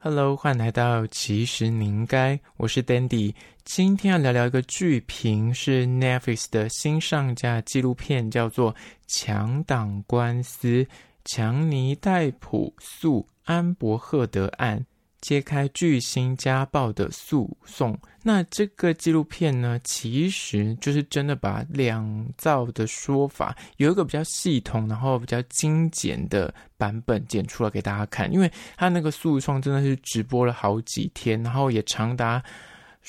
Hello，欢迎来到其实您该，我是 Dandy，今天要聊聊一个剧评，是 Netflix 的新上架纪录片，叫做《强档官司：强尼戴普诉安伯赫德案》。揭开巨星家暴的诉讼，那这个纪录片呢，其实就是真的把两造的说法有一个比较系统，然后比较精简的版本剪出来给大家看，因为他那个诉讼真的是直播了好几天，然后也长达。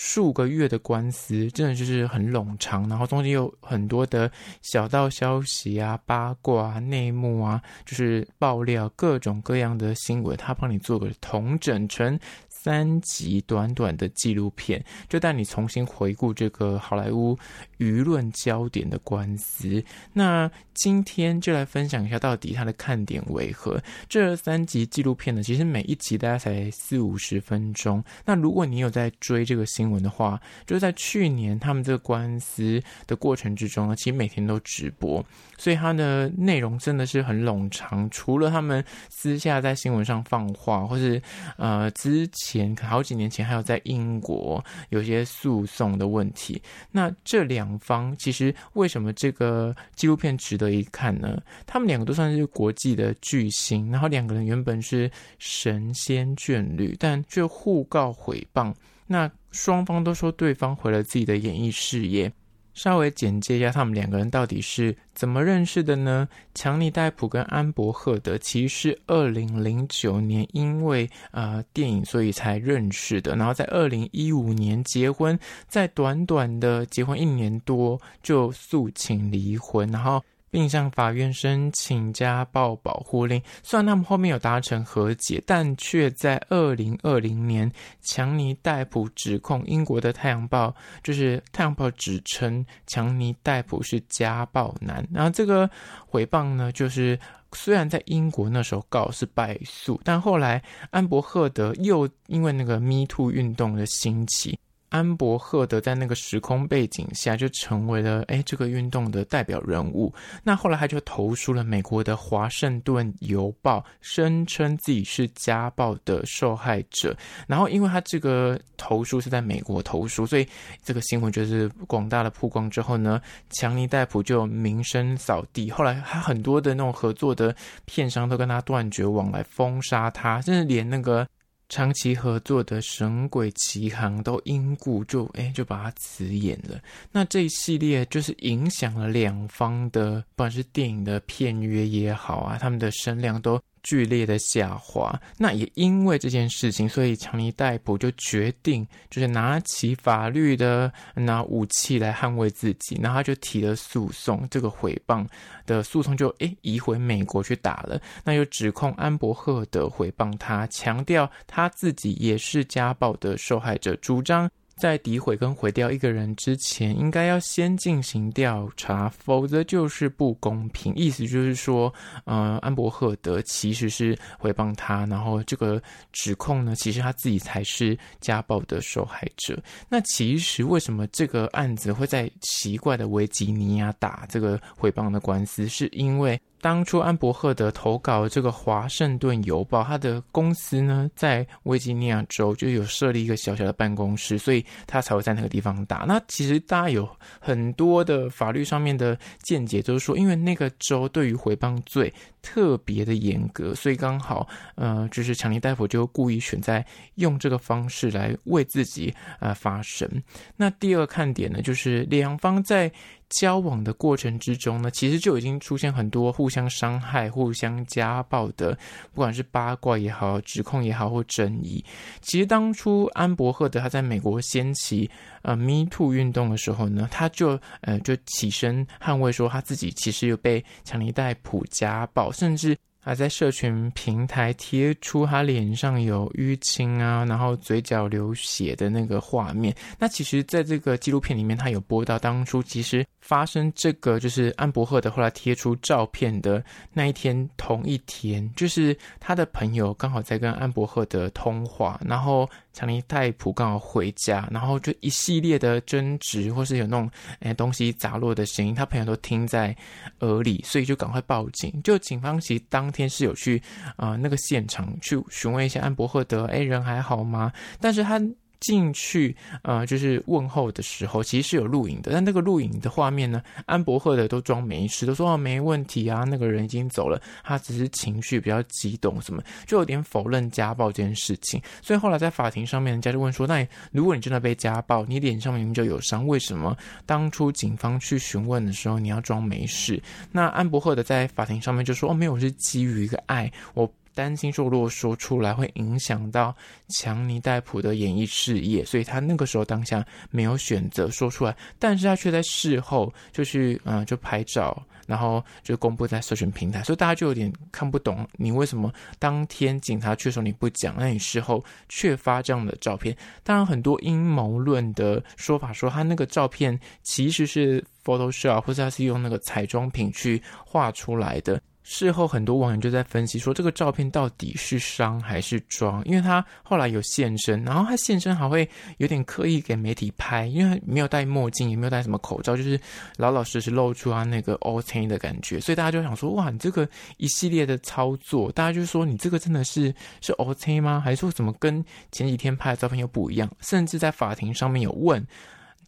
数个月的官司，真的就是很冗长，然后中间有很多的小道消息啊、八卦啊、内幕啊，就是爆料各种各样的新闻，他帮你做个统整成。三集短短的纪录片，就带你重新回顾这个好莱坞舆论焦点的官司。那今天就来分享一下，到底它的看点为何？这三集纪录片呢，其实每一集大概才四五十分钟。那如果你有在追这个新闻的话，就是在去年他们这个官司的过程之中呢，其实每天都直播，所以它的内容真的是很冗长。除了他们私下在新闻上放话，或是呃之。前好几年前还有在英国有些诉讼的问题，那这两方其实为什么这个纪录片值得一看呢？他们两个都算是国际的巨星，然后两个人原本是神仙眷侣，但却互告诽谤，那双方都说对方毁了自己的演艺事业。稍微简介一下他们两个人到底是怎么认识的呢？强尼戴普跟安柏赫德其实是二零零九年因为呃电影所以才认识的，然后在二零一五年结婚，在短短的结婚一年多就诉请离婚，然后。并向法院申请家暴保护令。虽然他们后面有达成和解，但却在二零二零年，强尼戴普指控英国的《太阳报》，就是《太阳报》指称强尼戴普是家暴男。然后这个回谤呢，就是虽然在英国那时候告是败诉，但后来安柏赫德又因为那个 Me Too 运动的兴起。安柏赫德在那个时空背景下就成为了哎这个运动的代表人物。那后来他就投书了美国的《华盛顿邮报》，声称自己是家暴的受害者。然后因为他这个投诉是在美国投诉，所以这个新闻就是广大的曝光之后呢，强尼戴普就名声扫地。后来他很多的那种合作的片商都跟他断绝往来，封杀他，甚至连那个。长期合作的《神鬼奇航》都因故就哎就把它辞演了。那这一系列就是影响了两方的，不管是电影的片约也好啊，他们的声量都。剧烈的下滑，那也因为这件事情，所以强尼戴普就决定，就是拿起法律的拿武器来捍卫自己，然后他就提了诉讼，这个诽谤的诉讼就诶移回美国去打了，那又指控安柏赫德诽谤他，强调他自己也是家暴的受害者，主张。在诋毁跟毁掉一个人之前，应该要先进行调查，否则就是不公平。意思就是说，呃，安柏赫德其实是诽谤他，然后这个指控呢，其实他自己才是家暴的受害者。那其实为什么这个案子会在奇怪的维吉尼亚打这个诽谤的官司，是因为。当初安柏赫德投稿这个《华盛顿邮报》，他的公司呢在维吉尼亚州就有设立一个小小的办公室，所以他才会在那个地方打。那其实大家有很多的法律上面的见解，就是说，因为那个州对于诽谤罪特别的严格，所以刚好呃，就是强尼戴普就故意选在用这个方式来为自己呃发声。那第二个看点呢，就是两方在。交往的过程之中呢，其实就已经出现很多互相伤害、互相家暴的，不管是八卦也好、指控也好或争议。其实当初安柏赫德他在美国掀起呃 Me Too 运动的时候呢，他就呃就起身捍卫说他自己其实有被强尼戴普家暴，甚至。还在社群平台贴出他脸上有淤青啊，然后嘴角流血的那个画面。那其实，在这个纪录片里面，他有播到当初其实发生这个，就是安柏赫德后来贴出照片的那一天，同一天，就是他的朋友刚好在跟安柏赫德通话，然后强尼戴普刚好回家，然后就一系列的争执，或是有那种哎东西砸落的声音，他朋友都听在耳里，所以就赶快报警。就警方其实当。天是有去啊、呃、那个现场去询问一下安伯赫德，哎，人还好吗？但是他。进去，呃，就是问候的时候，其实是有录影的。但那个录影的画面呢，安伯赫德都装没事，都说哦没问题啊，那个人已经走了，他只是情绪比较激动，什么就有点否认家暴这件事情。所以后来在法庭上面，人家就问说，那如果你真的被家暴，你脸上明明就有伤，为什么当初警方去询问的时候你要装没事？那安伯赫德在法庭上面就说，哦，没有，是基于一个爱，我。担心说，如果说出来会影响到强尼戴普的演艺事业，所以他那个时候当下没有选择说出来，但是他却在事后就去嗯就拍照，然后就公布在社群平台，所以大家就有点看不懂，你为什么当天警察去的时候你不讲，那你事后却发这样的照片？当然很多阴谋论的说法说他那个照片其实是 Photoshop，或者他是用那个彩妆品去画出来的。事后，很多网友就在分析说，这个照片到底是伤还是装？因为他后来有现身，然后他现身还会有点刻意给媒体拍，因为没有戴墨镜，也没有戴什么口罩，就是老老实实露出他那个 OK 的感觉，所以大家就想说，哇，你这个一系列的操作，大家就说你这个真的是是 OK 吗？还是说怎么跟前几天拍的照片又不一样？甚至在法庭上面有问。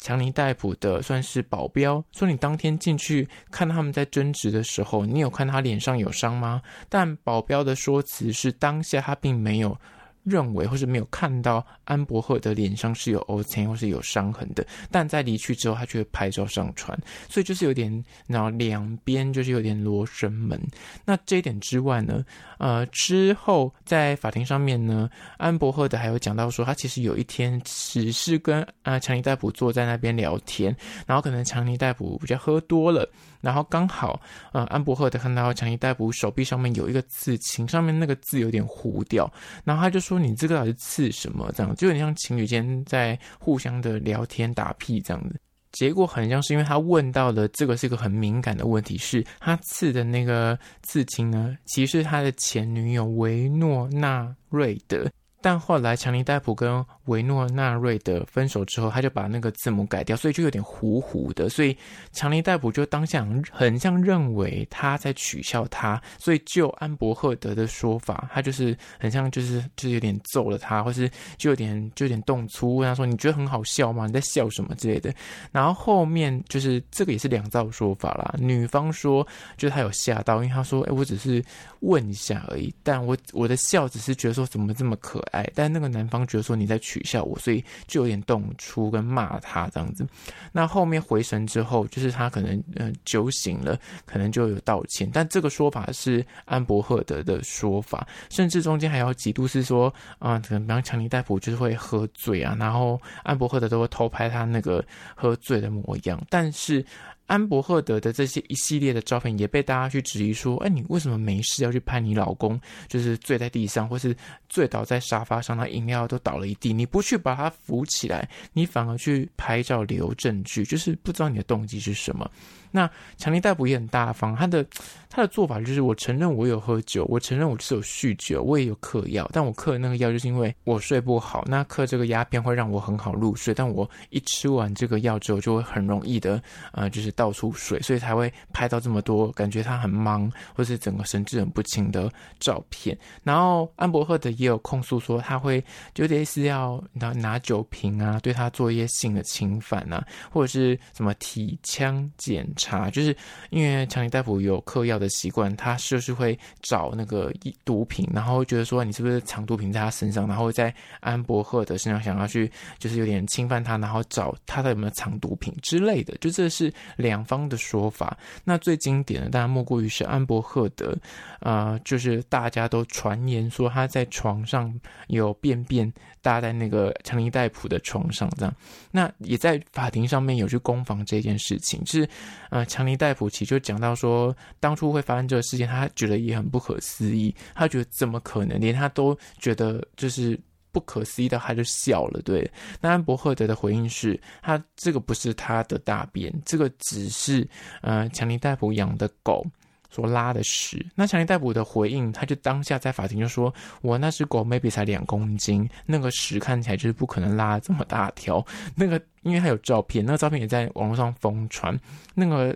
强尼戴普的算是保镖，说你当天进去看他们在争执的时候，你有看他脸上有伤吗？但保镖的说辞是当下他并没有。认为或是没有看到安伯赫的脸上是有凹陷或是有伤痕的，但在离去之后，他却拍照上传，所以就是有点，然后两边就是有点罗生门。那这一点之外呢，呃，之后在法庭上面呢，安伯赫的还有讲到说，他其实有一天只是跟啊强尼戴普坐在那边聊天，然后可能强尼戴普比较喝多了。然后刚好，呃，安伯赫德看到强尼逮捕手臂上面有一个刺青，上面那个字有点糊掉，然后他就说：“你这个到底是刺什么？”这样就有点像情侣间在互相的聊天打屁这样子。结果很像是因为他问到了这个是一个很敏感的问题，是他刺的那个刺青呢，其实是他的前女友维诺纳瑞德。但后来强尼戴普跟维诺纳瑞德分手之后，他就把那个字母改掉，所以就有点糊糊的。所以强尼戴普就当下很像认为他在取笑他，所以就安伯赫德的说法，他就是很像就是就是有点揍了他，或是就有点就有点动粗，问他说：“你觉得很好笑吗？你在笑什么之类的？”然后后面就是这个也是两造说法啦。女方说就是他有吓到，因为他说：“哎，我只是问一下而已，但我我的笑只是觉得说怎么这么可爱。”，但那个男方觉得说你在取笑我，所以就有点动粗跟骂他这样子。那后面回神之后，就是他可能嗯、酒醒了，可能就有道歉。但这个说法是安伯赫德的说法，甚至中间还有几度是说啊，可能比方强尼戴普就是会喝醉啊，然后安伯赫德都会偷拍他那个喝醉的模样，但是。安伯赫德的这些一系列的照片也被大家去质疑说：“哎，你为什么没事要去拍你老公？就是醉在地上，或是醉倒在沙发上，他饮料都倒了一地，你不去把他扶起来，你反而去拍照留证据，就是不知道你的动机是什么。”那强尼戴普也很大方，他的他的做法就是：我承认我有喝酒，我承认我是有酗酒，我也有嗑药，但我嗑的那个药就是因为我睡不好，那嗑这个鸦片会让我很好入睡，但我一吃完这个药之后就会很容易的，呃，就是到处睡，所以才会拍到这么多感觉他很忙或是整个神志很不清的照片。然后安伯赫德也有控诉说，他会就类似要拿拿酒瓶啊，对他做一些性的侵犯啊，或者是什么体枪检查，就是因为强尼戴普有嗑药的习惯，他就是会找那个毒品，然后觉得说你是不是藏毒品在他身上，然后在安伯赫德身上想要去就是有点侵犯他，然后找他的有没有藏毒品之类的，就这是两方的说法。那最经典的当然莫过于是安伯赫德，啊、呃，就是大家都传言说他在床上有便便搭在那个强尼戴普的床上，这样，那也在法庭上面有去攻防这件事情，就是。呃，强尼戴普奇就讲到说，当初会发生这个事件，他觉得也很不可思议。他觉得怎么可能，连他都觉得就是不可思议的，他就笑了。对，那安伯赫德的回应是他这个不是他的大便，这个只是呃强尼戴普养的狗。所拉的屎，那强尼戴普的回应，他就当下在法庭就说：“我那只狗 maybe 才两公斤，那个屎看起来就是不可能拉这么大条。那个，因为他有照片，那个照片也在网络上疯传。那个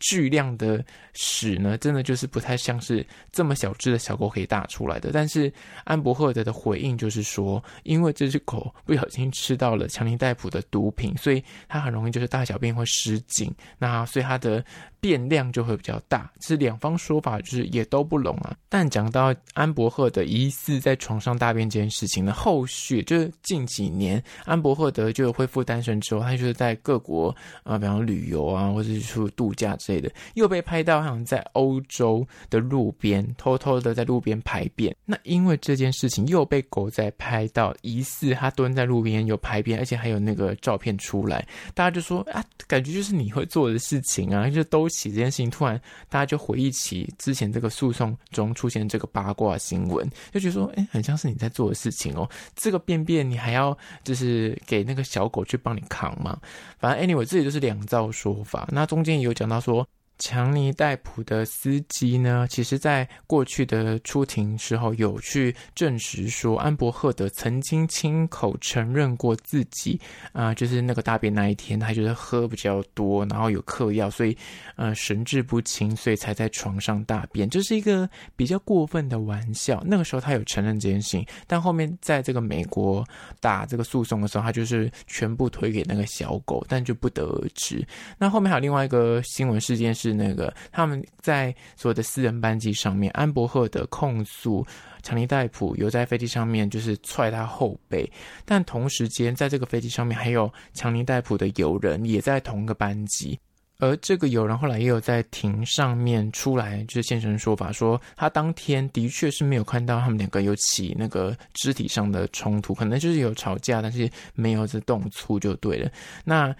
巨量的屎呢，真的就是不太像是这么小只的小狗可以大出来的。但是安伯赫德的回应就是说，因为这只狗不小心吃到了强尼戴普的毒品，所以它很容易就是大小便会失禁，那所以它的变量就会比较大。是两方说法就是也都不拢啊。但讲到安伯赫德疑似在床上大便这件事情呢，后续就是近几年安伯赫德就恢复单身之后，他就是在各国啊、比方旅游啊，或者是出度假。之类的，又被拍到好像在欧洲的路边偷偷的在路边排便。那因为这件事情又被狗仔拍到，疑似他蹲在路边有排便，而且还有那个照片出来，大家就说啊，感觉就是你会做的事情啊，就都起这件事情。突然大家就回忆起之前这个诉讼中出现这个八卦新闻，就觉得说，哎、很像是你在做的事情哦。这个便便你还要就是给那个小狗去帮你扛吗？反正 anyway，这里就是两造说法。那中间也有讲到说。强尼戴普的司机呢，其实在过去的出庭时候有去证实说，安伯赫德曾经亲口承认过自己啊、就是那个大便那一天，他就是喝比较多，然后有嗑药，所以呃神志不清，所以才在床上大便，这、是一个比较过分的玩笑。那个时候他有承认这件事情，但后面在这个美国打这个诉讼的时候，他就是全部推给那个小狗，但就不得而知。那后面还有另外一个新闻事件是。是那个他们在所有的私人班机上面，安伯赫的控诉强尼戴普有在飞机上面就是踹他后背，但同时间在这个飞机上面还有强尼戴普的友人也在同一个班机，而这个友人后来也有在庭上面出来就是现身说法，说他当天的确是没有看到他们两个有起那个肢体上的冲突，可能就是有吵架，但是没有这动粗就对了。那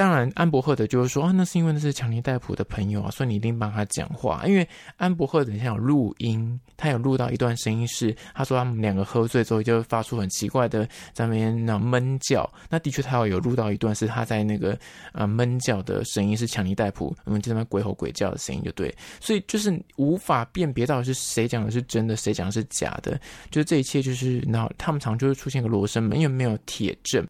当然，安伯赫德就是说啊，那是因为那是强尼戴普的朋友啊，所以你一定帮他讲话。因为安伯赫德现在有录音，他有录到一段声音是他说他们两个喝醉之后就发出很奇怪的在那边那闷叫。那的确他有有录到一段是他在那个呃闷叫的声音是强尼戴普，我们就在那鬼吼鬼叫的声音就对。所以就是无法辨别到底是谁讲的是真的，谁讲的是假的。就是这一切就是那他们常就是出现个罗生门，因为没有铁证。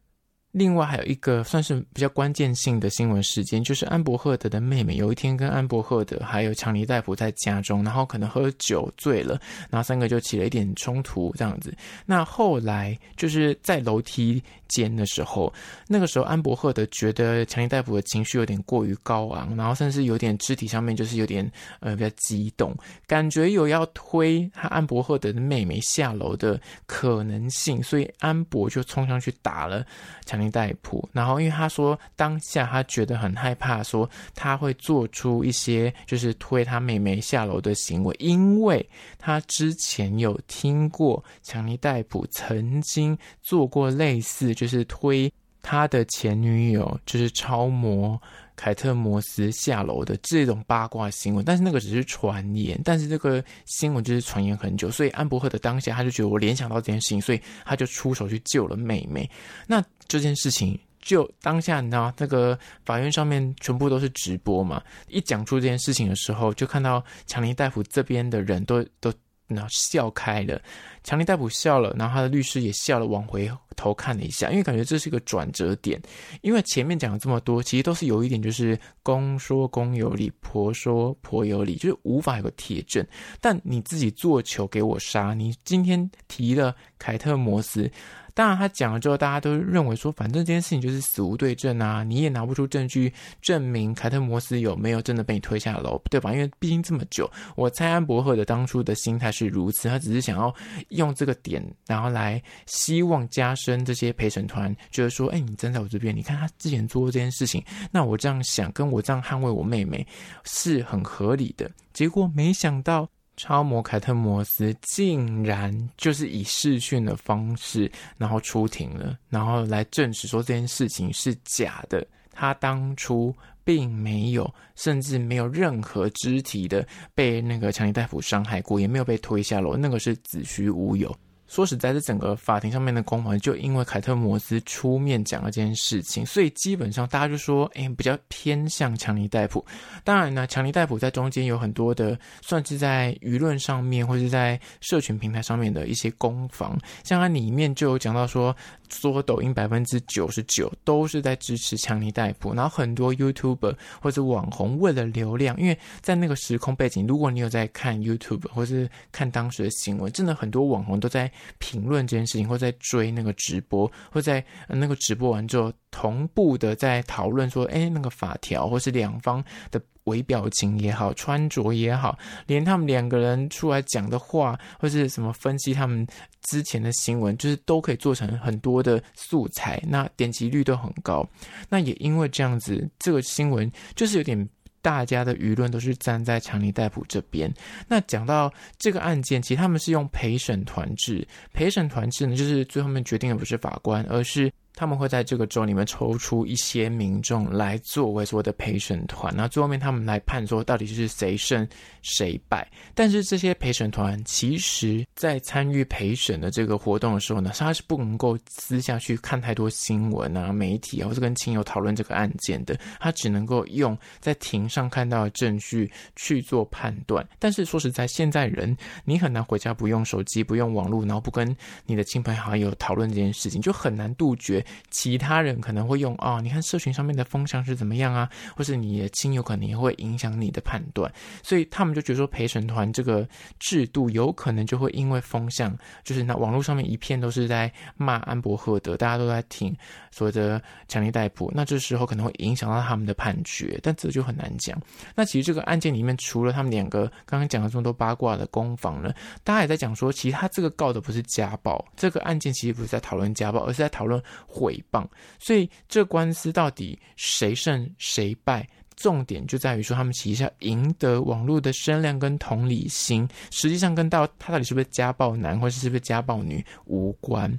另外还有一个算是比较关键性的新闻事件，就是安伯赫德的妹妹有一天跟安伯赫德还有强尼戴普在家中，然后可能喝酒醉了，然后三个就起了一点冲突这样子。那后来就是在楼梯间的时候，那个时候安伯赫德觉得强尼戴普的情绪有点过于高昂，然后甚至有点肢体上面就是有点呃比较激动，感觉有要推他安伯赫德的妹妹下楼的可能性，所以安伯就冲上去打了强。尼戴普，然后因为他说当下他觉得很害怕，说他会做出一些就是推他妹妹下楼的行为，因为他之前有听过强尼戴普曾经做过类似就是推他的前女友就是超模凯特摩斯下楼的这种八卦新闻，但是那个只是传言，但是这个新闻就是传言很久，所以安伯赫的当下他就觉得我联想到这件事情，所以他就出手去救了妹妹。那这件事情就当下，你知道，那个法院上面全部都是直播嘛。一讲出这件事情的时候，就看到强尼戴夫这边的人都都那笑开了。强尼戴普笑了，然后他的律师也笑了，往回头看了一下，因为感觉这是一个转折点。因为前面讲了这么多，其实都是有一点，就是公说公有理，婆说婆有理，就是无法有个铁证。但你自己做球给我杀，你今天提了凯特摩斯。当然，他讲了之后，大家都认为说，反正这件事情就是死无对证啊，你也拿不出证据证明凯特摩斯有没有真的被你推下楼，对吧？因为毕竟这么久，我猜安伯赫的当初的心态是如此，他只是想要用这个点，然后来希望加深这些陪审团觉得说，哎，你站在我这边，你看他之前做过这件事情，那我这样想，跟我这样捍卫我妹妹是很合理的。结果没想到。超模凯特摩斯竟然就是以视讯的方式，然后出庭了，然后来证实说这件事情是假的。他当初并没有，甚至没有任何肢体的被那个强尼大夫伤害过，也没有被推下楼，那个是子虚乌有。说实在，这整个法庭上面的攻防，就因为凯特摩斯出面讲了这件事情，所以基本上大家就说，哎，比较偏向强尼戴普。当然呢，强尼戴普在中间有很多的，算是在舆论上面或是在社群平台上面的一些攻防，像他里面就有讲到说，说抖音百分之九十九都是在支持强尼戴普，然后很多 YouTube 或者网红为了流量，因为在那个时空背景，如果你有在看 YouTube 或是看当时的新闻，真的很多网红都在。评论这件事情，或在追那个直播，或在那个直播完之后，同步的在讨论说，哎，那个法条，或是两方的微表情也好，穿着也好，连他们两个人出来讲的话，或是什么分析他们之前的新闻，就是都可以做成很多的素材，那点击率都很高。那也因为这样子，这个新闻就是有点。大家的舆论都是站在强尼戴普这边。那讲到这个案件，其实他们是用陪审团制。陪审团制呢，就是最后面决定的不是法官，而是。他们会在这个州里面抽出一些民众来作为所谓的陪审团，那最后面他们来判说到底是谁胜谁败。但是这些陪审团其实在参与陪审的这个活动的时候呢，他是不能够私下去看太多新闻啊、媒体啊，或是跟亲友讨论这个案件的。他只能够用在庭上看到的证据去做判断。但是说实在，现在人你很难回家不用手机、不用网络，然后不跟你的亲朋好友讨论这件事情，就很难杜绝。其他人可能会用啊、哦，你看社群上面的风向是怎么样啊，或是你的亲友可能也会影响你的判断，所以他们就觉得说陪审团这个制度有可能就会因为风向，就是那网络上面一片都是在骂安伯赫德，大家都在听所谓的强力逮捕，那这时候可能会影响到他们的判决，但这就很难讲。那其实这个案件里面，除了他们两个刚刚讲的这么多八卦的攻防呢，大家也在讲说，其实他这个告的不是家暴，这个案件其实不是在讨论家暴，而是在讨论。毁谤，所以这官司到底谁胜谁败？重点就在于说，他们其实要赢得网络的声量跟同理心，实际上跟到他到底是不是家暴男，或者是不是家暴女无关。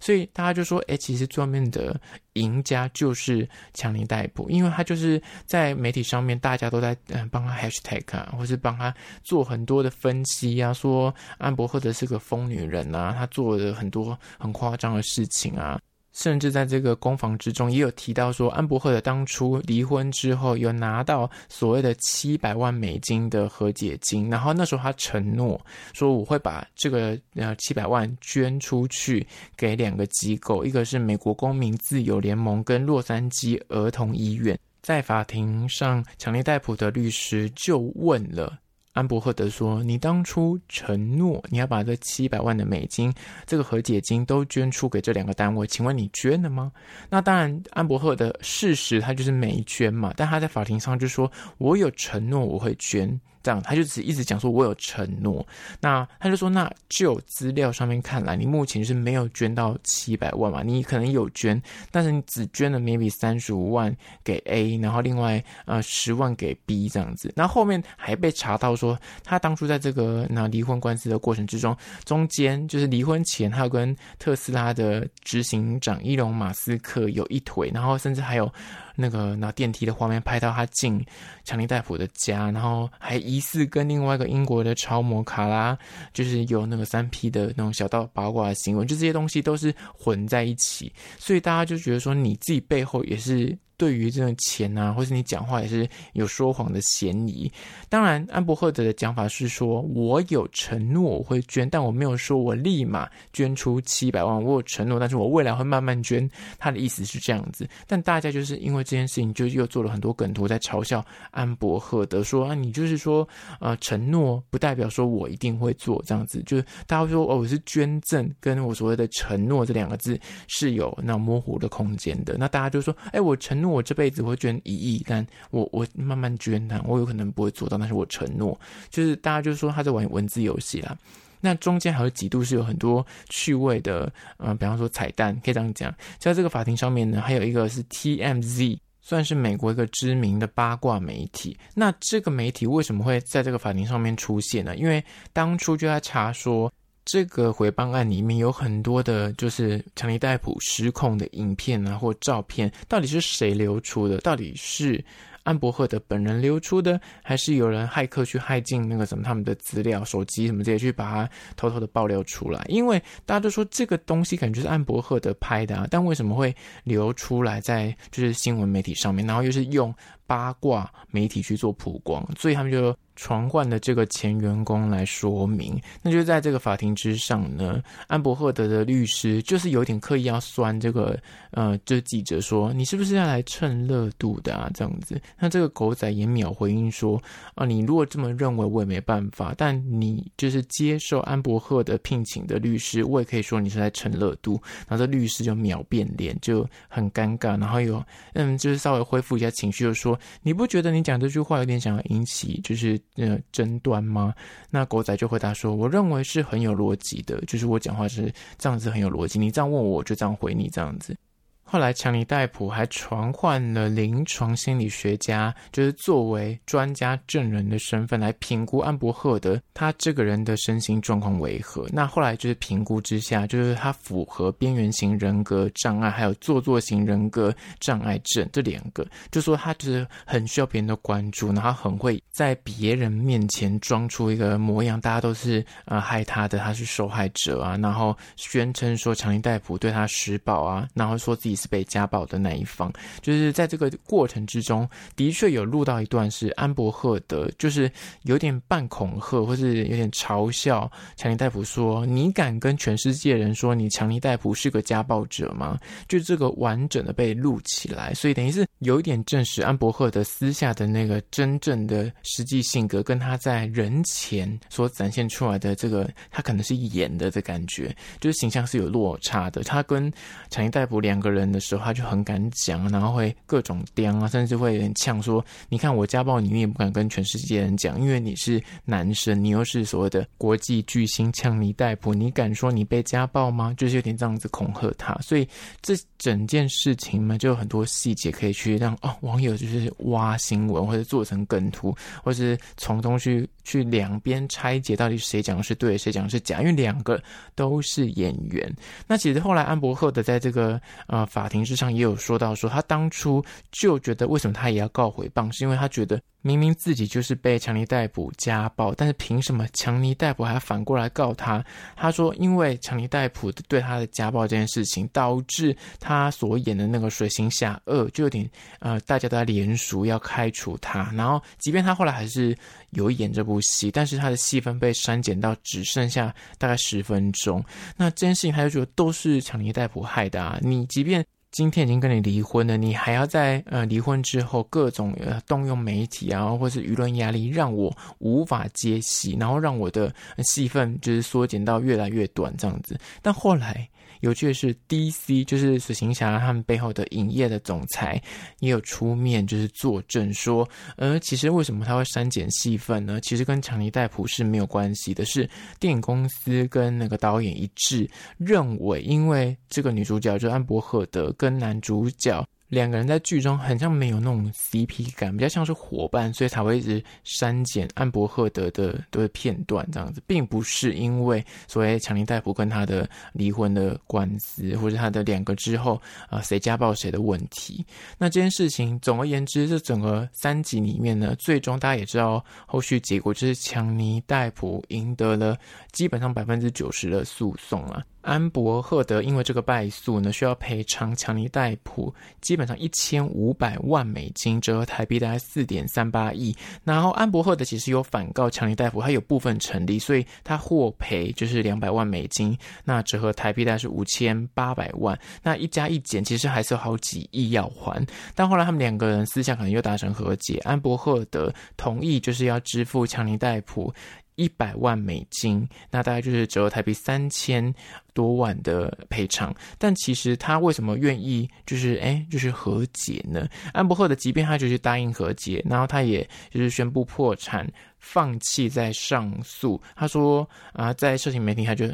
所以大家就说，哎，其实最后面的赢家就是强尼戴普，因为他就是在媒体上面，大家都在嗯帮他 hashtag 啊，或是帮他做很多的分析啊，说安博赫德是个疯女人啊，他做了很多很夸张的事情啊。甚至在这个攻防之中，也有提到说，安伯赫的当初离婚之后，有拿到所谓的七百万美金的和解金，然后那时候他承诺说，我会把这个呃七百万捐出去给两个机构，一个是美国公民自由联盟跟洛杉矶儿童医院。在法庭上，强尼戴普的律师就问了。安伯赫德说：“你当初承诺你要把这七百万的美金，这个和解金都捐出给这两个单位，请问你捐了吗？”那当然，安伯赫的事实他就是没捐嘛，但他在法庭上就说：“我有承诺我会捐。”这样，他就只一直讲说，我有承诺。那他就说，那就资料上面看来，你目前是没有捐到七百万嘛？你可能有捐，但是你只捐了 maybe 三十五万给 A，然后另外呃十万给 B 这样子。那后面还被查到说，他当初在这个那离婚官司的过程之中，中间就是离婚前，他跟特斯拉的执行长伊隆马斯克有一腿，然后甚至还有。那个拿电梯的画面拍到他进强尼戴普的家，然后还疑似跟另外一个英国的超模卡拉，就是有那个三 P 的那种小道八卦新闻，就这些东西都是混在一起，所以大家就觉得说你自己背后也是。对于这种钱啊，或是你讲话也是有说谎的嫌疑。当然，安伯赫德的讲法是说，我有承诺我会捐，但我没有说我立马捐出七百万。我有承诺，但是我未来会慢慢捐。他的意思是这样子。但大家就是因为这件事情，就又做了很多梗图在嘲笑安伯赫德，说啊，你就是说，呃，承诺不代表说我一定会做这样子。就是大家会说，哦，我是捐赠，跟我所谓的承诺这两个字是有那模糊的空间的。那大家就说，哎，我承诺。我这辈子会捐一亿，但我我慢慢捐它，我有可能不会做到，但是我承诺，就是大家就是说他在玩文字游戏啦。那中间还有几度是有很多趣味的，嗯、呃，比方说彩蛋，可以这样讲。在这个法庭上面呢，还有一个是 TMZ，算是美国一个知名的八卦媒体。那这个媒体为什么会在这个法庭上面出现呢？因为当初就在查说。这个回谤案里面有很多的，就是强尼戴普失控的影片啊，或照片，到底是谁流出的？到底是安伯赫德本人流出的，还是有人骇客去骇进那个什么他们的资料、手机什么这些去把它偷偷的爆料出来？因为大家都说这个东西感觉是安伯赫德拍的啊，但为什么会流出来在就是新闻媒体上面，然后又是用八卦媒体去做曝光，所以他们就。传唤的这个前员工来说明，那就在这个法庭之上呢，安伯赫德的律师就是有点刻意要酸这个呃，这记者说，你是不是要来蹭热度的啊？这样子，那这个狗仔也秒回应说啊，你如果这么认为，我也没办法，但你就是接受安伯赫德聘请的律师，我也可以说你是在蹭热度。然后这律师就秒变脸，就很尴尬，然后有嗯，就是稍微恢复一下情绪，就说你不觉得你讲这句话有点想要引起就是。呃，争端吗？那狗仔就回答说：“我认为是很有逻辑的，就是我讲话是这样子很有逻辑。你这样问我，我就这样回你，这样子。”后来，强尼戴普还传唤了临床心理学家，就是作为专家证人的身份来评估安伯赫德他这个人的身心状况为何。那后来就是评估之下，就是他符合边缘型人格障碍还有做作型人格障碍症这两个，就说他就是很需要别人的关注，然后很会在别人面前装出一个模样，大家都是呃害他的，他是受害者啊，然后宣称说强尼戴普对他施暴啊，然后说自己。是被家暴的那一方，就是在这个过程之中，的确有录到一段是安伯赫德，就是有点半恐吓，或是有点嘲笑强尼戴普说：“你敢跟全世界人说你强尼戴普是个家暴者吗？”就这个完整的被录起来，所以等于是有一点证实安伯赫德私下的那个真正的实际性格，跟他在人前所展现出来的这个，他可能是演的的感觉，就是形象是有落差的。他跟强尼戴普两个人。的时候，他就很敢讲，然后会各种刁啊，甚至会有点呛说：“你看我家暴你，你也不敢跟全世界人讲，因为你是男生，你又是所谓的国际巨星呛你逮捕，你敢说你被家暴吗？”就是有点这样子恐吓他，所以这整件事情嘛，就有很多细节可以去让哦网友就是挖新闻，或者做成梗图，或是从中去去两边拆解到底谁讲的是对，谁讲的是假，因为两个都是演员。那其实后来安伯赫的在这个呃。法庭之上也有说到，说他当初就觉得，为什么他也要告回谤，是因为他觉得明明自己就是被强尼戴普家暴，但是凭什么强尼戴普还反过来告他？他说，因为强尼戴普对他的家暴这件事情，导致他所演的那个《水行侠二》就有点呃，大家都在联署要开除他。然后，即便他后来还是有演这部戏，但是他的戏份被删减到只剩下大概十分钟。那这件事情，他就觉得都是强尼戴普害的啊！你即便今天已经跟你离婚了，你还要在呃离婚之后各种呃动用媒体啊，或是舆论压力，让我无法接戏，然后让我的戏份就是缩减到越来越短这样子。但后来。有趣的是，DC 就是死刑侠他们背后的影业的总裁也有出面，就是作证说，呃，其实为什么他会删减戏份呢？其实跟强尼戴普是没有关系的，是电影公司跟那个导演一致认为，因为这个女主角就安伯赫德跟男主角。两个人在剧中很像没有那种 CP 感，比较像是伙伴，所以才会一直删减安伯赫德的的片段这样子，并不是因为所谓强尼戴普跟他的离婚的官司，或者他的两个之后啊谁家暴谁的问题。那这件事情，总而言之，这整个三集里面呢，最终大家也知道后续结果就是强尼戴普赢得了基本上百分之九十的诉讼啊。安伯赫德因为这个败诉呢，需要赔偿强尼戴普基基本上一千五百万美金，折合台币大概四点三八亿。然后安伯赫德其实有反告强尼戴普，他有部分成立，所以他获赔就是两百万美金，那折合台币大概是五千八百万。那一加一减，其实还是有好几亿要还。但后来他们两个人私下可能又达成和解，安伯赫德同意就是要支付强尼戴普。一百万美金，那大概就是折合台币三千多万的赔偿。但其实他为什么愿意就是哎，就是和解呢？安柏赫的即便他就是答应和解，然后他也就是宣布破产，放弃再上诉。他说啊，在社情媒体他就。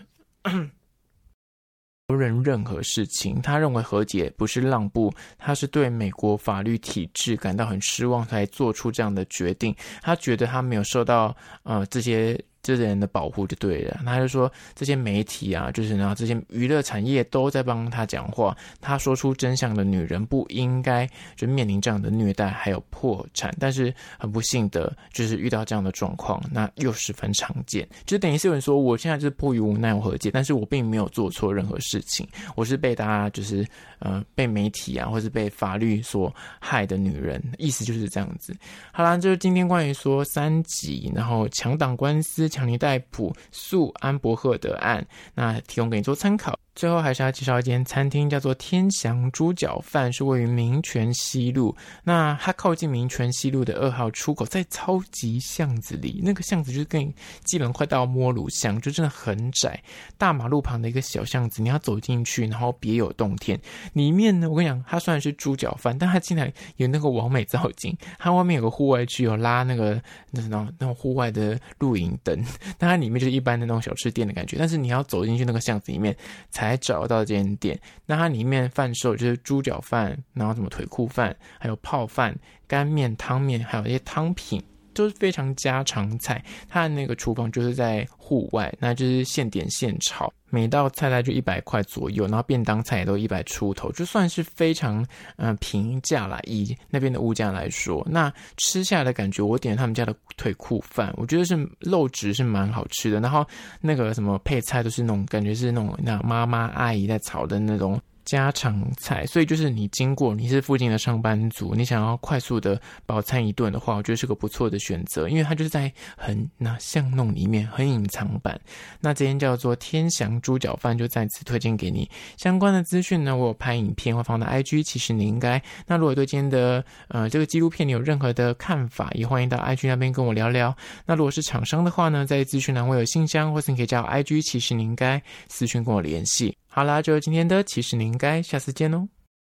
否认任何事情，他认为和解不是让步，他是对美国法律体制感到很失望才做出这样的决定。他觉得他没有受到呃这些这些人的保护就对了。他就说这些媒体啊，就是然后这些娱乐产业都在帮他讲话。他说出真相的女人不应该就面临这样的虐待还有破产。但是很不幸的，就是遇到这样的状况，那又十分常见。就等于是有人说，我现在就是迫于无奈我和解，但是我并没有做错任何事情，我是被大家就是呃被媒体啊，或是被法律所害的女人，意思就是这样子。好啦，就是今天关于说三级，然后强档官司。强尼戴普诉安伯赫德案，那提供给你做参考。最后还是要介绍一间餐厅，叫做天祥猪脚饭，是位于民权西路。那它靠近民权西路的二号出口，在超级巷子里，那个巷子就是跟基本快到摸芦巷，就真的很窄，大马路旁的一个小巷子，你要走进去，然后别有洞天。里面呢，我跟你讲，它虽然是猪脚饭，但它竟然有那个完美造景，它外面有个户外区，有拉那个那种那种户外的露营灯，但它里面就是一般的那种小吃店的感觉。但是你要走进去那个巷子里面才。来找到这间店，那它里面贩售就是猪脚饭，然后什么腿裤饭，还有泡饭、干面、汤面，还有一些汤品，都是非常家常菜。它的那个厨房就是在户外，那就是现点现炒。每道菜大概就一百块左右，然后便当菜也都一百出头，就算是非常嗯、平价啦。以那边的物价来说，那吃下来的感觉，我点他们家的腿库饭，我觉得是肉质是蛮好吃的，然后那个什么配菜都是那种感觉是那种那妈妈阿姨在炒的那种。家常菜，所以就是你经过，你是附近的上班族，你想要快速的饱餐一顿的话，我觉得是个不错的选择，因为它就是在很那巷弄里面，很隐藏版。那这间叫做天祥猪脚饭，就再次推荐给你。相关的资讯呢，我有拍影片会放到 IG，其实你应该。那如果对今天的呃这个纪录片你有任何的看法，也欢迎到 IG 那边跟我聊聊。那如果是厂商的话呢，在资讯栏会有信箱，或是你可以加我 IG，其实你应该私讯跟我联系。好啦，就今天的，骑士你应该下次见喽。